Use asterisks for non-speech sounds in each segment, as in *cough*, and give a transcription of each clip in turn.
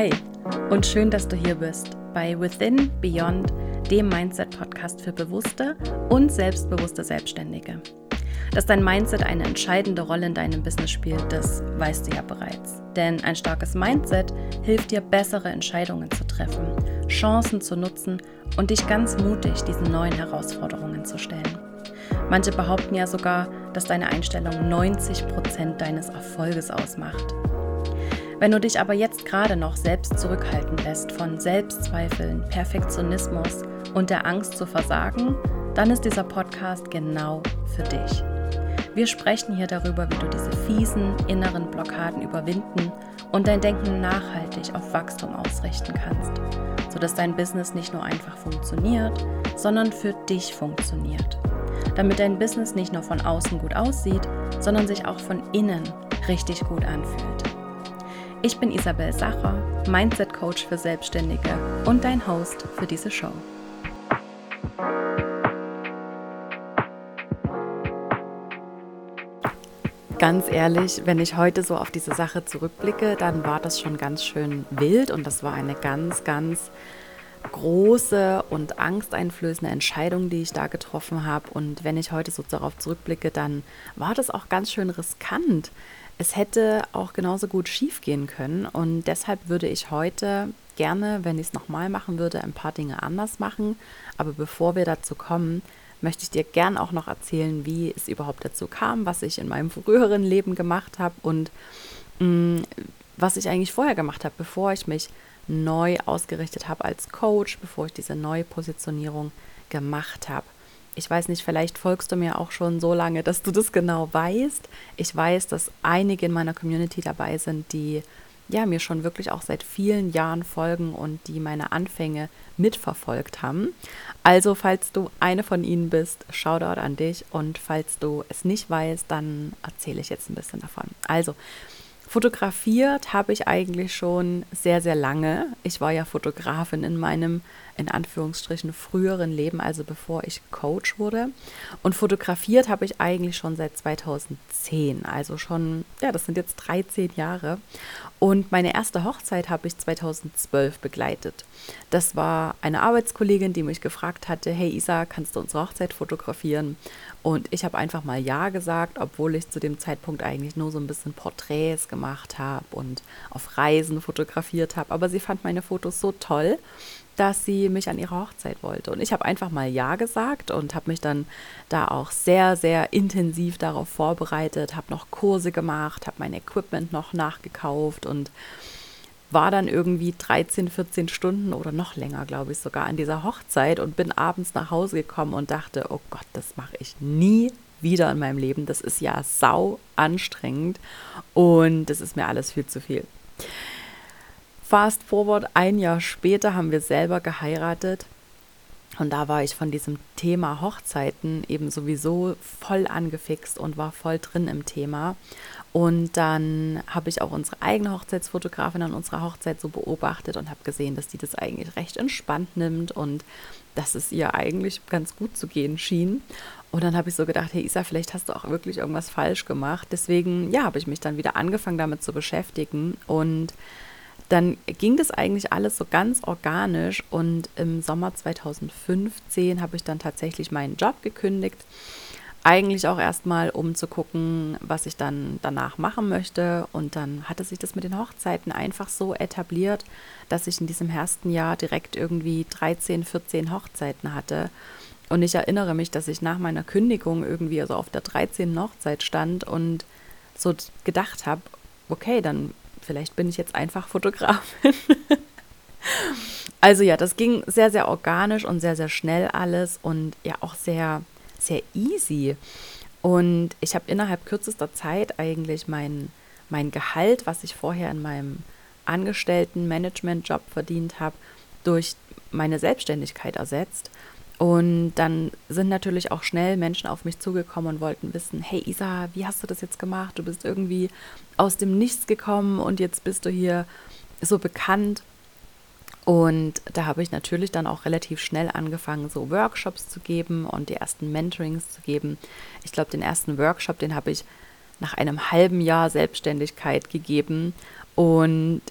Hi und schön, dass du hier bist bei Within Beyond, dem Mindset-Podcast für bewusste und selbstbewusste Selbstständige. Dass dein Mindset eine entscheidende Rolle in deinem Business spielt, das weißt du ja bereits. Denn ein starkes Mindset hilft dir, bessere Entscheidungen zu treffen, Chancen zu nutzen und dich ganz mutig diesen neuen Herausforderungen zu stellen. Manche behaupten ja sogar, dass deine Einstellung 90 Prozent deines Erfolges ausmacht. Wenn du dich aber jetzt gerade noch selbst zurückhalten lässt von Selbstzweifeln, Perfektionismus und der Angst zu versagen, dann ist dieser Podcast genau für dich. Wir sprechen hier darüber, wie du diese fiesen inneren Blockaden überwinden und dein Denken nachhaltig auf Wachstum ausrichten kannst, sodass dein Business nicht nur einfach funktioniert, sondern für dich funktioniert. Damit dein Business nicht nur von außen gut aussieht, sondern sich auch von innen richtig gut anfühlt. Ich bin Isabel Sacher, Mindset Coach für Selbstständige und dein Host für diese Show. Ganz ehrlich, wenn ich heute so auf diese Sache zurückblicke, dann war das schon ganz schön wild und das war eine ganz, ganz große und angsteinflößende Entscheidung, die ich da getroffen habe. Und wenn ich heute so darauf zurückblicke, dann war das auch ganz schön riskant, es hätte auch genauso gut schief gehen können und deshalb würde ich heute gerne, wenn ich es nochmal machen würde, ein paar Dinge anders machen. Aber bevor wir dazu kommen, möchte ich dir gern auch noch erzählen, wie es überhaupt dazu kam, was ich in meinem *laughs* früheren Leben gemacht habe und mh, mm, was ich eigentlich vorher gemacht habe, bevor ich mich neu ausgerichtet habe als Coach, bevor ich diese neue Positionierung gemacht habe. Ich weiß nicht, vielleicht folgst du mir auch schon so lange, dass du das genau weißt. Ich weiß, dass einige in meiner Community dabei sind, die ja mir schon wirklich auch seit vielen Jahren folgen und die meine Anfänge mitverfolgt haben. Also, falls du eine von ihnen bist, Shoutout an dich und falls du es nicht weißt, dann erzähle ich jetzt ein bisschen davon. Also, Fotografiert habe ich eigentlich schon sehr, sehr lange. Ich war ja Fotografin in meinem, in Anführungsstrichen, früheren Leben, also bevor ich Coach wurde. Und fotografiert habe ich eigentlich schon seit 2010, also schon, ja, das sind jetzt 13 Jahre. Und meine erste Hochzeit habe ich 2012 begleitet. Das war eine Arbeitskollegin, die mich gefragt hatte, hey Isa, kannst du unsere Hochzeit fotografieren? Und ich habe einfach mal Ja gesagt, obwohl ich zu dem Zeitpunkt eigentlich nur so ein bisschen Porträts gemacht habe und auf Reisen fotografiert habe. Aber sie fand meine Fotos so toll, dass sie mich an ihre Hochzeit wollte. Und ich habe einfach mal Ja gesagt und habe mich dann da auch sehr, sehr intensiv darauf vorbereitet, habe noch Kurse gemacht, habe mein Equipment noch nachgekauft und war dann irgendwie 13, 14 Stunden oder noch länger, glaube ich, sogar an dieser Hochzeit und bin abends nach Hause gekommen und dachte, oh Gott, das mache ich nie wieder in meinem Leben. Das ist ja sau anstrengend und das ist mir alles viel zu viel. Fast forward, ein Jahr später haben wir selber geheiratet und da war ich von diesem Thema Hochzeiten eben sowieso voll angefixt und war voll drin im Thema. Und dann habe ich auch unsere eigene Hochzeitsfotografin an unserer Hochzeit so beobachtet und habe gesehen, dass die das eigentlich recht entspannt nimmt und dass es ihr eigentlich ganz gut zu gehen schien. Und dann habe ich so gedacht, hey Isa, vielleicht hast du auch wirklich irgendwas falsch gemacht. Deswegen, ja, habe ich mich dann wieder angefangen damit zu beschäftigen und dann ging das eigentlich alles so ganz organisch und im Sommer 2015 habe ich dann tatsächlich meinen Job gekündigt eigentlich auch erstmal, um zu gucken, was ich dann danach machen möchte. Und dann hatte sich das mit den Hochzeiten einfach so etabliert, dass ich in diesem ersten Jahr direkt irgendwie 13, 14 Hochzeiten hatte. Und ich erinnere mich, dass ich nach meiner Kündigung irgendwie also auf der 13. Hochzeit stand und so gedacht habe, okay, dann vielleicht bin ich jetzt einfach Fotografin. *laughs* also ja, das ging sehr, sehr organisch und sehr, sehr schnell alles und ja auch sehr sehr easy. Und ich habe innerhalb kürzester Zeit eigentlich mein, mein Gehalt, was ich vorher in meinem Angestellten-Management-Job verdient habe, durch meine Selbstständigkeit ersetzt. Und dann sind natürlich auch schnell Menschen auf mich zugekommen und wollten wissen, hey Isa, wie hast du das jetzt gemacht? Du bist irgendwie aus dem Nichts gekommen und jetzt bist du hier so bekannt. Und da habe ich natürlich dann auch relativ schnell angefangen, so Workshops zu geben und die ersten Mentorings zu geben. Ich glaube, den ersten Workshop, den habe ich nach einem halben Jahr Selbstständigkeit gegeben. Und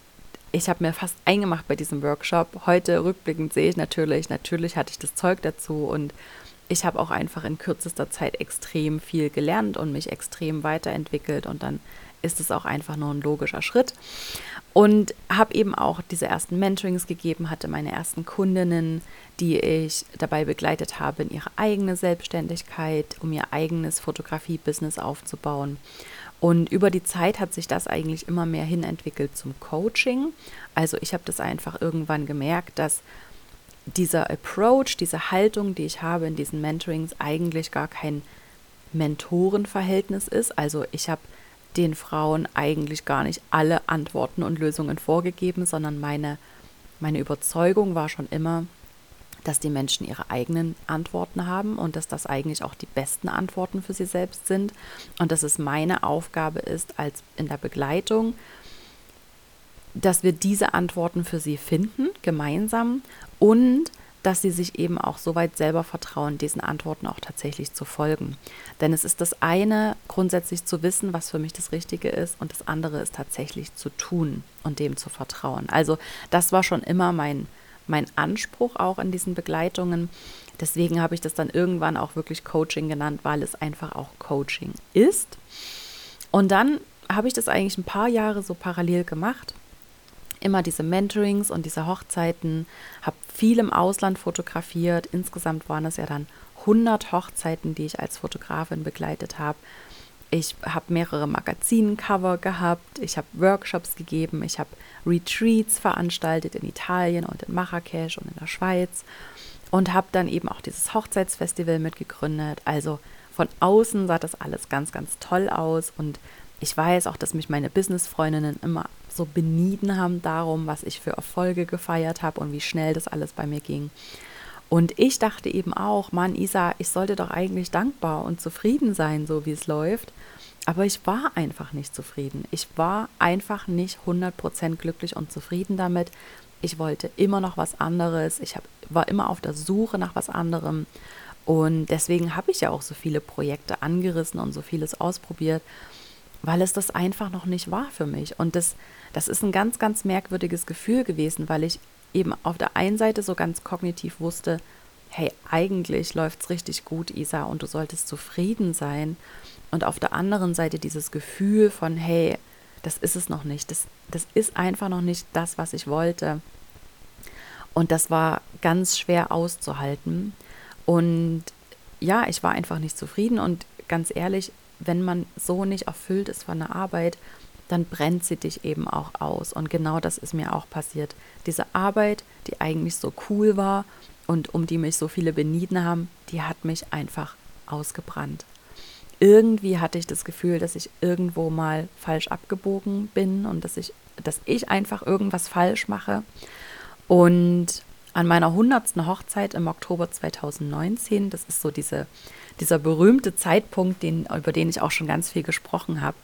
ich habe mir fast eingemacht bei diesem Workshop. Heute rückblickend sehe ich natürlich, natürlich hatte ich das Zeug dazu und ich habe auch einfach in kürzester Zeit extrem viel gelernt und mich extrem weiterentwickelt und dann ist es auch einfach nur ein logischer Schritt. Und habe eben auch diese ersten Mentorings gegeben, hatte meine ersten Kundinnen, die ich dabei begleitet habe, in ihre eigene Selbstständigkeit, um ihr eigenes Fotografie-Business aufzubauen. Und über die Zeit hat sich das eigentlich immer mehr hinentwickelt zum Coaching. Also ich habe das einfach irgendwann gemerkt, dass dieser Approach, diese Haltung, die ich habe in diesen Mentorings, eigentlich gar kein Mentorenverhältnis ist. Also ich habe den Frauen eigentlich gar nicht alle Antworten und Lösungen vorgegeben, sondern meine, meine Überzeugung war schon immer, dass die Menschen ihre eigenen Antworten haben und dass das eigentlich auch die besten Antworten für sie selbst sind und dass es meine Aufgabe ist, als in der Begleitung, dass wir diese Antworten für sie finden, gemeinsam und dass sie sich eben auch so weit selber vertrauen, diesen Antworten auch tatsächlich zu folgen. Denn es ist das eine, grundsätzlich zu wissen, was für mich das Richtige ist, und das andere ist tatsächlich zu tun und dem zu vertrauen. Also das war schon immer mein, mein Anspruch auch in diesen Begleitungen. Deswegen habe ich das dann irgendwann auch wirklich Coaching genannt, weil es einfach auch Coaching ist. Und dann habe ich das eigentlich ein paar Jahre so parallel gemacht immer diese Mentorings und diese Hochzeiten, habe viel im Ausland fotografiert. Insgesamt waren es ja dann 100 Hochzeiten, die ich als Fotografin begleitet habe. Ich habe mehrere Magazincover gehabt, ich habe Workshops gegeben, ich habe Retreats veranstaltet in Italien und in Marrakesch und in der Schweiz und habe dann eben auch dieses Hochzeitsfestival mitgegründet. Also von außen sah das alles ganz, ganz toll aus und ich weiß auch, dass mich meine Businessfreundinnen immer so benieden haben darum, was ich für Erfolge gefeiert habe und wie schnell das alles bei mir ging. Und ich dachte eben auch, Mann, Isa, ich sollte doch eigentlich dankbar und zufrieden sein, so wie es läuft. Aber ich war einfach nicht zufrieden. Ich war einfach nicht 100% glücklich und zufrieden damit. Ich wollte immer noch was anderes. Ich hab, war immer auf der Suche nach was anderem. Und deswegen habe ich ja auch so viele Projekte angerissen und so vieles ausprobiert weil es das einfach noch nicht war für mich. Und das, das ist ein ganz, ganz merkwürdiges Gefühl gewesen, weil ich eben auf der einen Seite so ganz kognitiv wusste, hey, eigentlich läuft es richtig gut, Isa, und du solltest zufrieden sein. Und auf der anderen Seite dieses Gefühl von, hey, das ist es noch nicht, das, das ist einfach noch nicht das, was ich wollte. Und das war ganz schwer auszuhalten. Und ja, ich war einfach nicht zufrieden und ganz ehrlich, wenn man so nicht erfüllt ist von der Arbeit, dann brennt sie dich eben auch aus. Und genau das ist mir auch passiert. Diese Arbeit, die eigentlich so cool war und um die mich so viele benieden haben, die hat mich einfach ausgebrannt. Irgendwie hatte ich das Gefühl, dass ich irgendwo mal falsch abgebogen bin und dass ich, dass ich einfach irgendwas falsch mache. Und an meiner 100. Hochzeit im Oktober 2019, das ist so diese dieser berühmte Zeitpunkt, den, über den ich auch schon ganz viel gesprochen habe,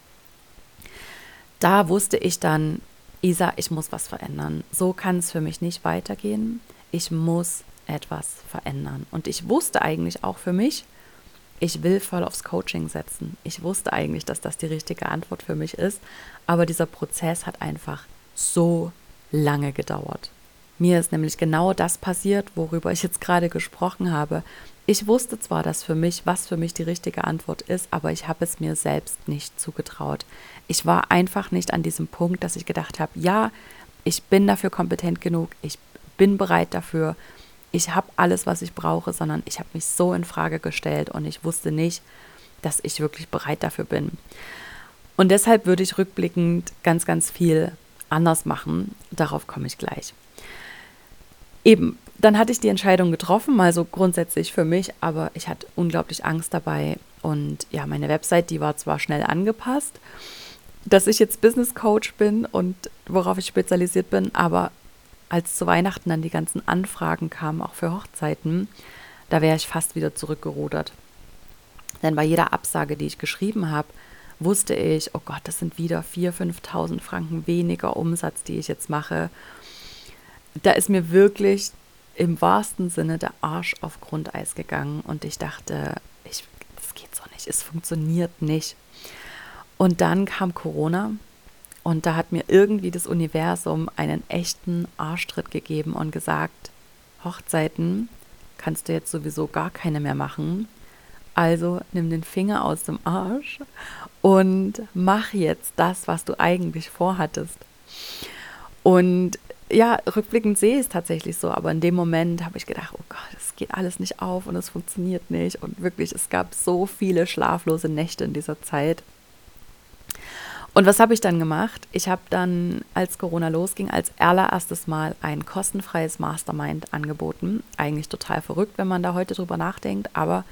da wusste ich dann, Isa, ich muss was verändern. So kann es für mich nicht weitergehen. Ich muss etwas verändern. Und ich wusste eigentlich auch für mich, ich will voll aufs Coaching setzen. Ich wusste eigentlich, dass das die richtige Antwort für mich ist. Aber dieser Prozess hat einfach so lange gedauert. Mir ist nämlich genau das passiert, worüber ich jetzt gerade gesprochen habe. Ich wusste zwar, dass für mich, was für mich die richtige Antwort ist, aber ich habe es mir selbst nicht zugetraut. Ich war einfach nicht an diesem Punkt, dass ich gedacht habe, ja, ich bin dafür kompetent genug, ich bin bereit dafür, ich habe alles, was ich brauche, sondern ich habe mich so in Frage gestellt und ich wusste nicht, dass ich wirklich bereit dafür bin. Und deshalb würde ich rückblickend ganz, ganz viel anders machen. Darauf komme ich gleich. Eben, dann hatte ich die Entscheidung getroffen, mal so grundsätzlich für mich, aber ich hatte unglaublich Angst dabei. Und ja, meine Website, die war zwar schnell angepasst, dass ich jetzt Business Coach bin und worauf ich spezialisiert bin, aber als zu Weihnachten dann die ganzen Anfragen kamen, auch für Hochzeiten, da wäre ich fast wieder zurückgerudert. Denn bei jeder Absage, die ich geschrieben habe, wusste ich, oh Gott, das sind wieder 4.000, 5.000 Franken weniger Umsatz, die ich jetzt mache. Da ist mir wirklich im wahrsten Sinne der Arsch auf Grundeis gegangen und ich dachte, ich, das geht so nicht, es funktioniert nicht. Und dann kam Corona Und da hat mir irgendwie das Universum einen echten Arschtritt gegeben und gesagt, Hochzeiten kannst du jetzt sowieso gar keine mehr machen. Also nimm den Finger aus dem Arsch und mach jetzt das, was du eigentlich vorhattest. Und ja, rückblickend sehe ich es tatsächlich so, aber in dem Moment habe ich gedacht, oh Gott, es geht alles nicht auf und es funktioniert nicht. Und wirklich, es gab so viele schlaflose Nächte in dieser Zeit. Und was habe ich dann gemacht? Ich habe dann, als Corona losging, als allererstes Mal ein kostenfreies Mastermind angeboten. Eigentlich total verrückt, wenn man da heute drüber nachdenkt, aber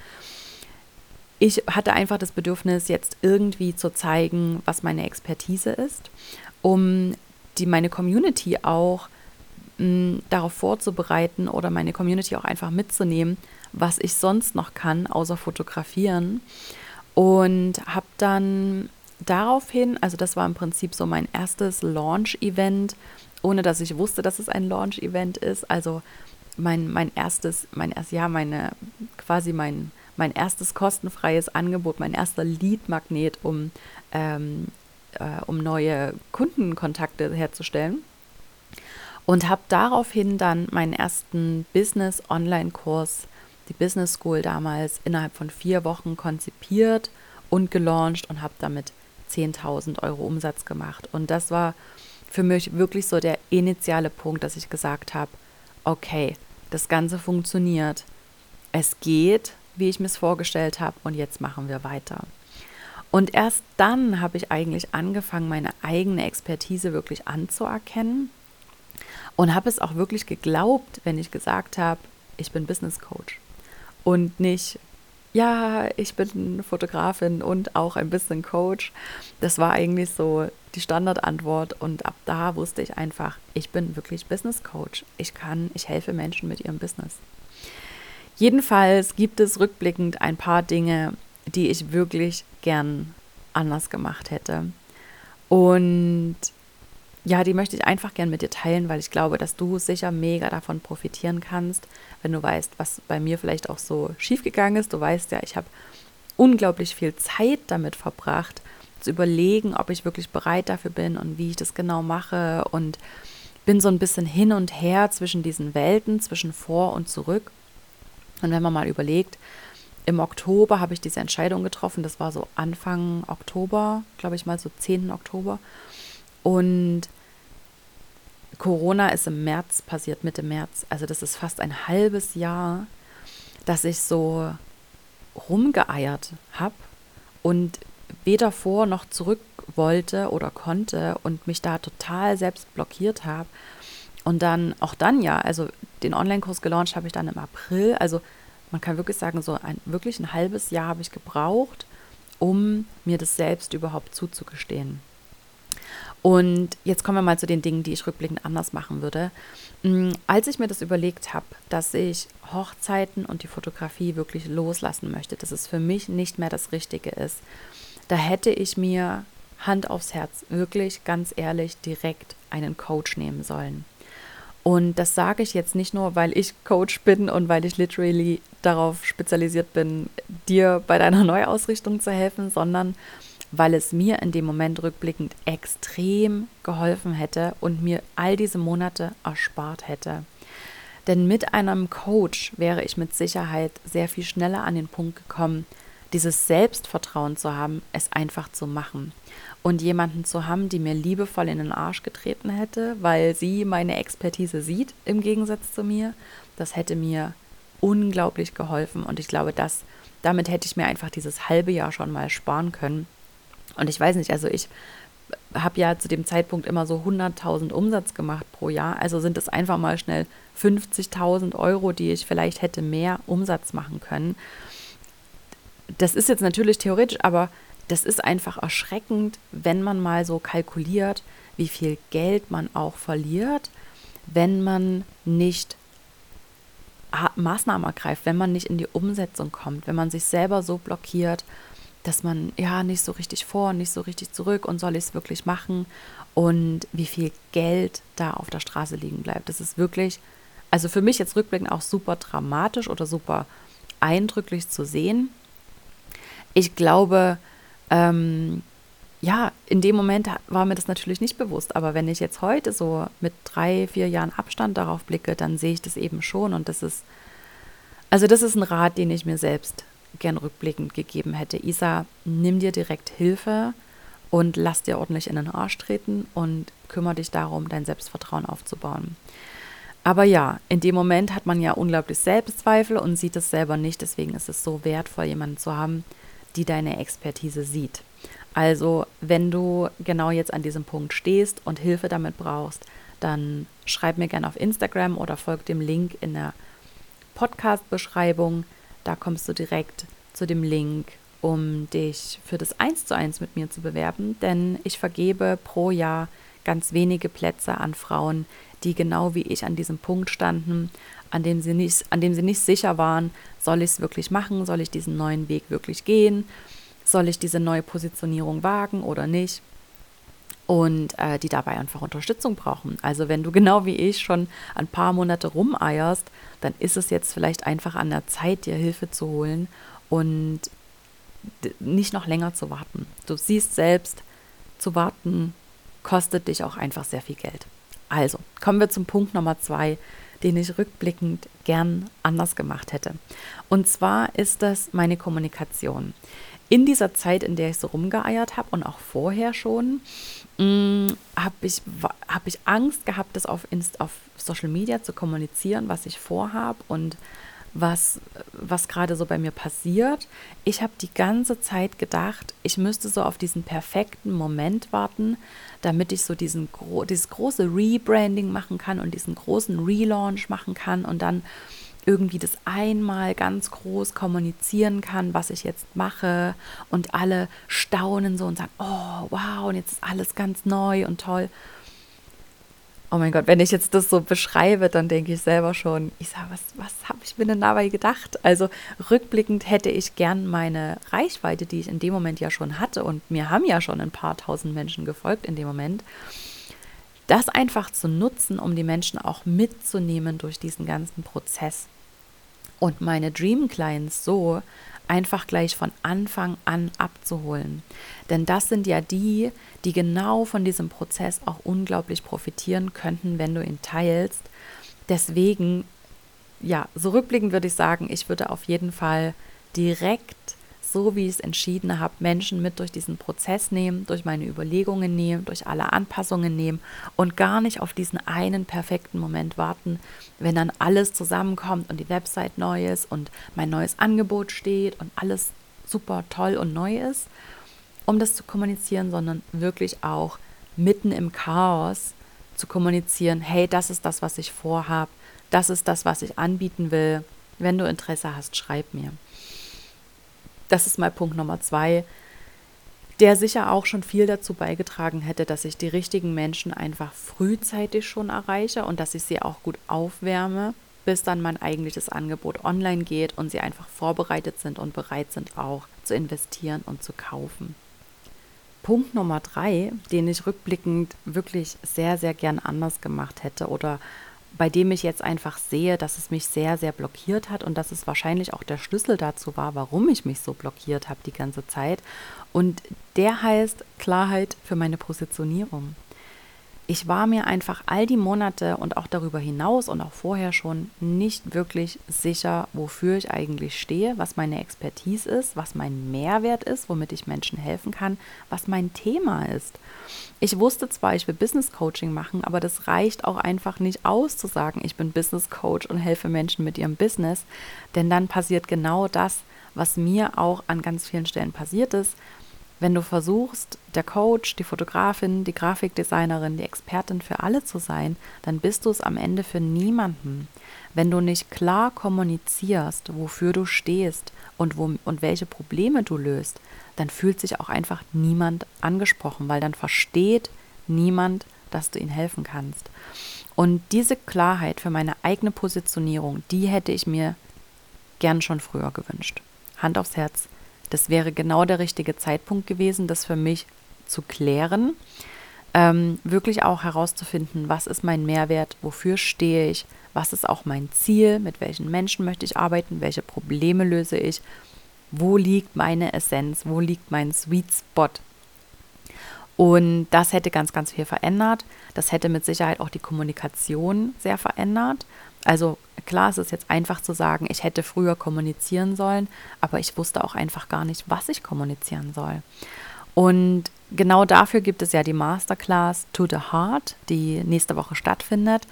ich hatte einfach das Bedürfnis, jetzt irgendwie zu zeigen, was meine Expertise ist, um die meine Community auch mh, darauf vorzubereiten oder meine Community auch einfach mitzunehmen, was ich sonst noch kann, außer fotografieren. Und habe dann daraufhin, also das war im Prinzip so mein erstes Launch-Event, ohne dass ich wusste, dass es ein Launch-Event ist. Also mein, mein erstes, mein erstes, ja, meine, quasi mein, mein erstes kostenfreies Angebot, mein erster Lead-Magnet, um, ähm, äh, um neue Kundenkontakte herzustellen. Und habe daraufhin dann meinen ersten Business-Online-Kurs, die Business School damals, innerhalb von vier Wochen konzipiert und gelauncht und habe damit 10.000 Euro Umsatz gemacht. Und das war für mich wirklich so der initiale Punkt, dass ich gesagt habe, okay, das Ganze funktioniert. Es geht, wie ich mir es vorgestellt habe, und jetzt machen wir weiter. Und erst dann habe ich eigentlich angefangen, meine eigene Expertise wirklich anzuerkennen und habe es auch wirklich geglaubt, wenn ich gesagt habe, ich bin Business Coach und nicht ja, ich bin Fotografin und auch ein bisschen Coach. Das war eigentlich so die Standardantwort und ab da wusste ich einfach, ich bin wirklich Business Coach. Ich kann, ich helfe Menschen mit ihrem Business. Jedenfalls gibt es rückblickend ein paar Dinge, die ich wirklich gern anders gemacht hätte. Und ja, die möchte ich einfach gern mit dir teilen, weil ich glaube, dass du sicher mega davon profitieren kannst, wenn du weißt, was bei mir vielleicht auch so schiefgegangen ist. Du weißt ja, ich habe unglaublich viel Zeit damit verbracht, zu überlegen, ob ich wirklich bereit dafür bin und wie ich das genau mache und bin so ein bisschen hin und her zwischen diesen Welten, zwischen vor und zurück. Und wenn man mal überlegt, im Oktober habe ich diese Entscheidung getroffen, das war so Anfang Oktober, glaube ich mal so 10. Oktober. Und Corona ist im März passiert, Mitte März. Also das ist fast ein halbes Jahr, dass ich so rumgeeiert habe und weder vor noch zurück wollte oder konnte und mich da total selbst blockiert habe. Und dann, auch dann ja, also den Online-Kurs gelauncht habe ich dann im April. Also man kann wirklich sagen, so ein wirklich ein halbes Jahr habe ich gebraucht, um mir das selbst überhaupt zuzugestehen. Und jetzt kommen wir mal zu den Dingen, die ich rückblickend anders machen würde. Mm, als ich mir das überlegt habe, dass ich Hochzeiten und die Fotografie wirklich loslassen möchte, dass es für mich nicht mehr das Richtige ist, da hätte ich mir Hand aufs Herz wirklich ganz ehrlich direkt einen Coach nehmen sollen. Und das sage ich jetzt nicht nur, weil ich Coach bin und weil ich literally darauf spezialisiert bin, dir bei deiner *laughs* Neuausrichtung zu helfen, sondern weil es mir in dem Moment rückblickend extrem geholfen hätte und mir all diese Monate erspart hätte. Denn mit einem Coach wäre ich mit Sicherheit sehr viel schneller an den Punkt gekommen, dieses Selbstvertrauen zu haben, es einfach zu machen. Und jemanden zu haben, die mir liebevoll in den Arsch getreten hätte, weil sie meine Expertise sieht, im Gegensatz zu mir, das hätte mir unglaublich geholfen. Und ich glaube, dass damit hätte ich mir einfach dieses halbe Jahr schon mal sparen können, und ich weiß nicht, also ich habe ja zu dem Zeitpunkt immer so 100.000 Umsatz gemacht pro Jahr. Also sind es einfach mal schnell 50.000 Euro, die ich vielleicht hätte mehr Umsatz machen können. Das ist jetzt natürlich theoretisch, aber das ist einfach erschreckend, wenn man mal so kalkuliert, wie viel Geld man auch verliert, wenn man nicht Maßnahmen ergreift, wenn man nicht in die Umsetzung kommt, wenn man sich selber so blockiert dass man ja nicht so richtig vor nicht so richtig zurück und soll ich es wirklich machen und wie viel Geld da auf der Straße liegen bleibt. Das ist wirklich, also für mich jetzt rückblickend auch super dramatisch oder super eindrücklich zu sehen. Ich glaube, ähm, ja, in dem Moment war mir das natürlich nicht bewusst, aber wenn ich jetzt heute so mit drei, vier Jahren Abstand darauf blicke, dann sehe ich das eben schon und das ist, also das ist ein Rat, den ich mir selbst gern rückblickend gegeben hätte. Isa, nimm dir direkt Hilfe und lass dir ordentlich in den Arsch treten und kümmere dich darum, dein Selbstvertrauen aufzubauen. Aber ja, in dem Moment hat man ja unglaublich Selbstzweifel und sieht es selber nicht. Deswegen ist es so wertvoll, jemanden zu haben, die deine Expertise sieht. Also, wenn du genau jetzt an diesem Punkt stehst und Hilfe damit brauchst, dann schreib mir gerne auf Instagram oder folg dem Link in der Podcast-Beschreibung. Da kommst du direkt zu dem Link, um dich für das 1 zu 1 mit mir zu bewerben, denn ich vergebe pro Jahr ganz wenige Plätze an Frauen, die genau wie ich an diesem Punkt standen, an dem sie nicht, an dem sie nicht sicher waren, soll ich es wirklich machen, soll ich diesen neuen Weg wirklich gehen, soll ich diese neue Positionierung wagen oder nicht und äh, die dabei einfach Unterstützung brauchen. Also wenn du genau wie ich schon ein paar Monate rumeierst, dann ist es jetzt vielleicht einfach an der Zeit, dir Hilfe zu holen und nicht noch länger zu warten. Du siehst selbst, zu warten kostet dich auch einfach sehr viel Geld. Also kommen wir zum Punkt Nummer zwei, den ich rückblickend gern anders gemacht hätte. Und zwar ist das meine Kommunikation in dieser Zeit, in der ich so rumgeeiert habe und auch vorher schon, mm, habe ich, hab ich Angst gehabt, das auf, Inst auf Social Media zu kommunizieren, was ich vorhabe und was, was gerade so bei mir passiert. Ich habe die ganze Zeit gedacht, ich müsste so auf diesen perfekten Moment warten, damit ich so diesen, dieses große Rebranding machen kann und diesen großen Relaunch machen kann und dann irgendwie das einmal ganz groß kommunizieren kann, was ich jetzt mache und alle staunen so und sagen, oh wow, und jetzt ist alles ganz neu und toll. Oh mein Gott, wenn ich jetzt das so beschreibe, dann denke ich selber schon, ich sage, was, was habe ich mir denn dabei gedacht? Also rückblickend hätte ich gern meine Reichweite, die ich in dem Moment ja schon hatte, und mir haben ja schon ein paar tausend Menschen gefolgt in dem Moment, das einfach zu nutzen, um die Menschen auch mitzunehmen durch diesen ganzen Prozess und meine Dream Clients so einfach gleich von Anfang an abzuholen. Denn das sind ja die, die genau von diesem Prozess auch unglaublich profitieren könnten, wenn du ihn teilst. Deswegen, ja, so rückblickend würde ich sagen, ich würde auf jeden Fall direkt so wie ich es entschieden habe, Menschen mit durch diesen Prozess nehmen, durch meine Überlegungen nehmen, durch alle Anpassungen nehmen und gar nicht auf diesen einen perfekten Moment warten, wenn dann alles zusammenkommt und die Website neu ist und mein neues Angebot steht und alles super toll und neu ist, um das zu kommunizieren, sondern wirklich auch mitten im Chaos zu kommunizieren, hey, das ist das, was ich vorhabe, das ist das, was ich anbieten will. Wenn du Interesse hast, schreib mir. Das ist mal Punkt Nummer zwei, der sicher auch schon viel dazu beigetragen hätte, dass ich die richtigen Menschen einfach frühzeitig schon erreiche und dass ich sie auch gut aufwärme, bis dann mein eigentliches Angebot online geht und sie einfach vorbereitet sind und bereit sind auch zu investieren und zu kaufen. Punkt Nummer drei, den ich rückblickend wirklich sehr, sehr gern anders gemacht hätte oder bei dem ich jetzt einfach sehe, dass es mich sehr, sehr blockiert hat und dass es wahrscheinlich auch der Schlüssel dazu war, warum ich mich so blockiert habe die ganze Zeit. Und der heißt Klarheit für meine Positionierung ich war mir einfach all die Monate und auch darüber hinaus und auch vorher schon nicht wirklich sicher, wofür ich eigentlich stehe, was meine Expertise ist, was mein Mehrwert ist, womit ich Menschen helfen kann, was mein Thema ist. Ich wusste zwar, ich will Business Coaching machen, aber das reicht auch einfach nicht aus zu sagen, ich bin Business Coach und helfe Menschen mit ihrem Business, denn dann passiert genau das, was mir auch an ganz vielen Stellen passiert ist, wenn du versuchst, der Coach, die Fotografin, die Grafikdesignerin, die Expertin für alle zu sein, dann bist du es am Ende für niemanden. Wenn du nicht klar kommunizierst, wofür du stehst und, wo, und welche Probleme du löst, dann fühlt sich auch einfach niemand angesprochen, weil dann versteht niemand, dass du ihnen helfen kannst. Und diese Klarheit für meine eigene Positionierung, die hätte ich mir gern schon früher gewünscht. Hand aufs Herz, das wäre genau der richtige Zeitpunkt gewesen, das für mich zu klären. Ähm, wirklich auch herauszufinden, was ist mein Mehrwert, wofür stehe ich, was ist auch mein Ziel, mit welchen Menschen möchte ich arbeiten, welche Probleme löse ich, wo liegt meine Essenz, wo liegt mein Sweet Spot. Und das hätte ganz, ganz viel verändert. Das hätte mit Sicherheit auch die Kommunikation sehr verändert. Also klar, es ist jetzt einfach zu sagen, ich hätte früher kommunizieren sollen, aber ich wusste auch einfach gar nicht, was ich kommunizieren soll. Und genau dafür gibt es ja die Masterclass To the Heart, die nächste Woche stattfindet.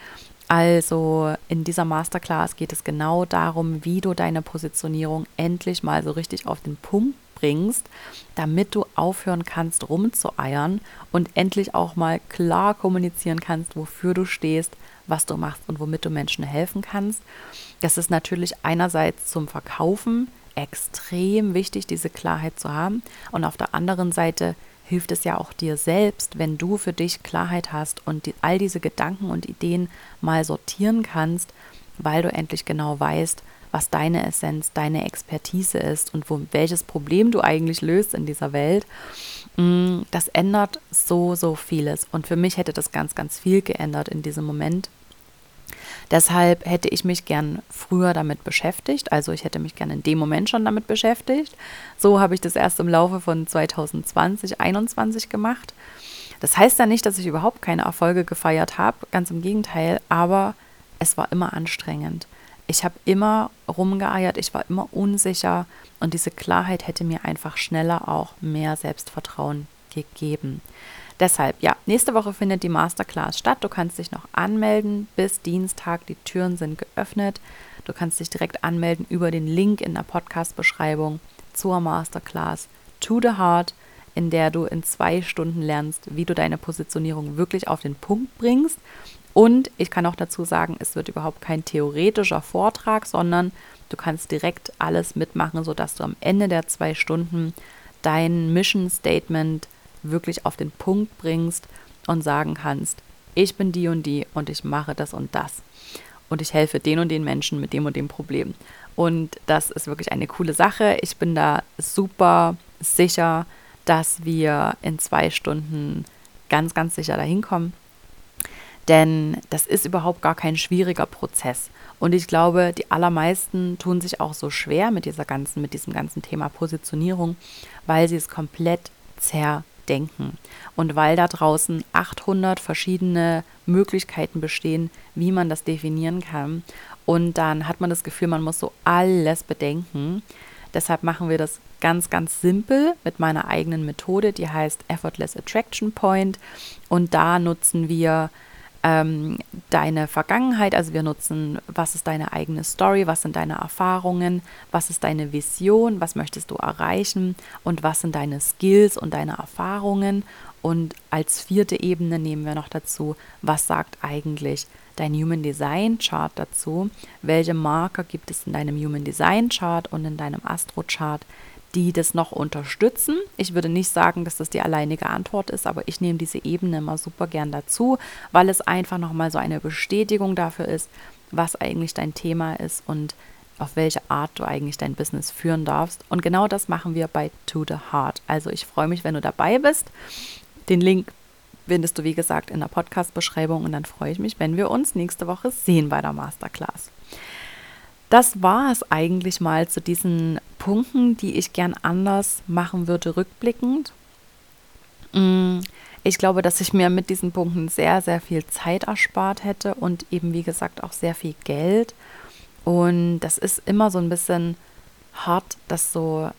Also in dieser Masterclass geht es genau darum, wie du deine Positionierung endlich mal so richtig auf den Punkt bringst, damit du aufhören kannst, rumzueiern und endlich auch mal klar kommunizieren kannst, wofür du stehst, was du machst und womit du Menschen helfen kannst. Das ist natürlich einerseits zum Verkaufen extrem wichtig, diese Klarheit zu haben. Und auf der anderen Seite hilft es ja auch dir selbst, wenn du für dich Klarheit hast und die, all diese Gedanken und Ideen mal sortieren kannst, weil du endlich genau weißt, was deine Essenz, deine Expertise ist und wo, welches Problem du eigentlich löst in dieser Welt. Mm, das ändert so, so vieles. Und für mich hätte das ganz, ganz viel geändert in diesem Moment, Deshalb hätte ich mich gern früher damit beschäftigt. Also ich hätte mich gern in dem Moment schon damit beschäftigt. So habe ich das erst im Laufe von 2020, 2021 gemacht. Das heißt ja nicht, dass ich überhaupt keine Erfolge gefeiert habe, ganz im Gegenteil, aber es war immer anstrengend. Ich habe immer rumgeeiert, ich war immer unsicher und diese Klarheit hätte mir einfach schneller auch mehr Selbstvertrauen gegeben. Deshalb, ja, nächste Woche findet die Masterclass statt. Du kannst dich noch anmelden bis Dienstag. Die Türen sind geöffnet. Du kannst dich direkt anmelden über den Link in der Podcast-Beschreibung zur Masterclass To the Heart, in der du in zwei Stunden lernst, wie du deine Positionierung wirklich auf den Punkt bringst. Und ich kann auch dazu sagen, es wird überhaupt kein theoretischer Vortrag, sondern du kannst direkt alles mitmachen, sodass du am Ende der zwei Stunden dein Mission Statement wirklich auf den Punkt bringst und sagen kannst, ich bin die und die und ich mache das und das. Und ich helfe den und den Menschen mit dem und dem Problem. Und das ist wirklich eine coole Sache. Ich bin da super sicher, dass wir in zwei Stunden ganz, ganz sicher dahin kommen. Denn das ist überhaupt gar kein schwieriger Prozess. Und ich glaube, die allermeisten tun sich auch so schwer mit dieser ganzen, mit diesem ganzen Thema Positionierung, weil sie es komplett zer denken. Und weil da draußen 800 verschiedene Möglichkeiten bestehen, wie man das definieren kann. Und dann hat man das Gefühl, man muss so alles bedenken. Deshalb machen wir das ganz, ganz simpel mit meiner eigenen Methode, die heißt Effortless Attraction Point. Und da nutzen wir ähm, deine Vergangenheit, also wir nutzen, was ist deine eigene Story, was sind deine Erfahrungen, was ist deine Vision, was möchtest du erreichen und was sind deine Skills und deine Erfahrungen. Und als vierte Ebene nehmen wir noch dazu, was sagt eigentlich dein Human Design Chart dazu, welche Marker gibt es in deinem Human Design Chart und in deinem Astro Chart, die das noch unterstützen. Ich würde nicht sagen, dass das die alleinige Antwort ist, aber ich nehme diese Ebene immer super gern dazu, weil es einfach nochmal so eine Bestätigung dafür ist, was eigentlich dein Thema ist und auf welche Art du eigentlich dein Business führen darfst. Und genau das machen wir bei To the Heart. Also ich freue mich, wenn du dabei bist. Den Link findest du, wie gesagt, in der Podcast-Beschreibung und dann freue ich mich, wenn wir uns nächste Woche sehen bei der Masterclass. Das war es eigentlich mal zu diesen Punkten, die ich gern anders machen würde, rückblickend. Mm, ich glaube, dass ich mir mit diesen Punkten sehr, sehr viel Zeit erspart hätte und eben, wie gesagt, auch sehr viel Geld. Und das ist immer so ein bisschen hart, das so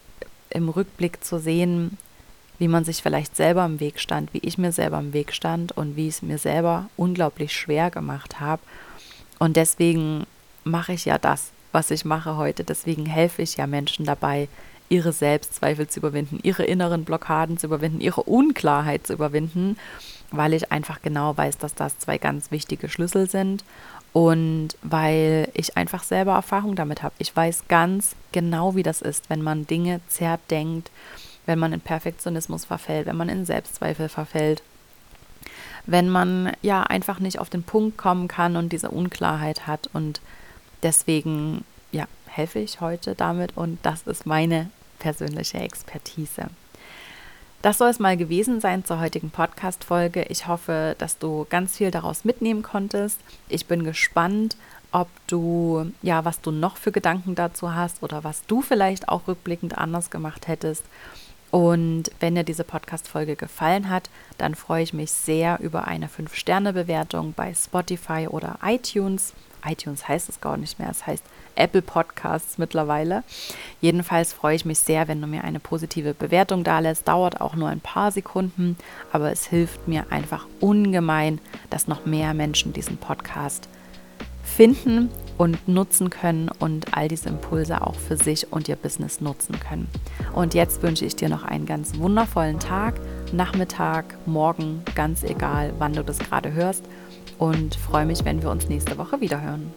im Rückblick zu sehen, wie man sich vielleicht selber im Weg stand, wie ich mir selber im Weg stand und wie es mir selber unglaublich schwer gemacht habe. Und deswegen mache ich ja das, was ich mache heute. Deswegen helfe ich ja Menschen dabei, ihre Selbstzweifel zu überwinden, ihre inneren Blockaden zu überwinden, ihre Unklarheit zu überwinden, weil ich einfach genau weiß, dass das zwei ganz wichtige Schlüssel sind und weil ich einfach selber Erfahrung damit habe. Ich weiß ganz genau, wie das ist, wenn man Dinge zerdenkt, wenn man in Perfektionismus verfällt, wenn man in Selbstzweifel verfällt, wenn man ja einfach nicht auf den Punkt kommen kann und diese Unklarheit hat und Deswegen ja, helfe ich heute damit und das ist meine persönliche Expertise. Das soll es mal gewesen sein zur heutigen Podcast-Folge. Ich hoffe, dass du ganz viel daraus mitnehmen konntest. Ich bin gespannt, ob du, ja, was du noch für Gedanken dazu hast oder was du vielleicht auch rückblickend anders gemacht hättest. Und wenn dir diese Podcast-Folge gefallen hat, dann freue ich mich sehr über eine 5-Sterne-Bewertung bei Spotify oder iTunes. iTunes heißt es gar nicht mehr, es heißt Apple Podcasts mittlerweile. Jedenfalls freue ich mich sehr, wenn du mir eine positive Bewertung da lässt. Dauert auch nur ein paar Sekunden, aber es hilft mir einfach ungemein, dass noch mehr Menschen diesen Podcast finden und nutzen können und all diese Impulse auch für sich und ihr Business nutzen können. Und jetzt wünsche ich dir noch einen ganz wundervollen Tag, Nachmittag, Morgen, ganz egal, wann du das gerade hörst und freue mich, wenn wir uns nächste Woche wiederhören.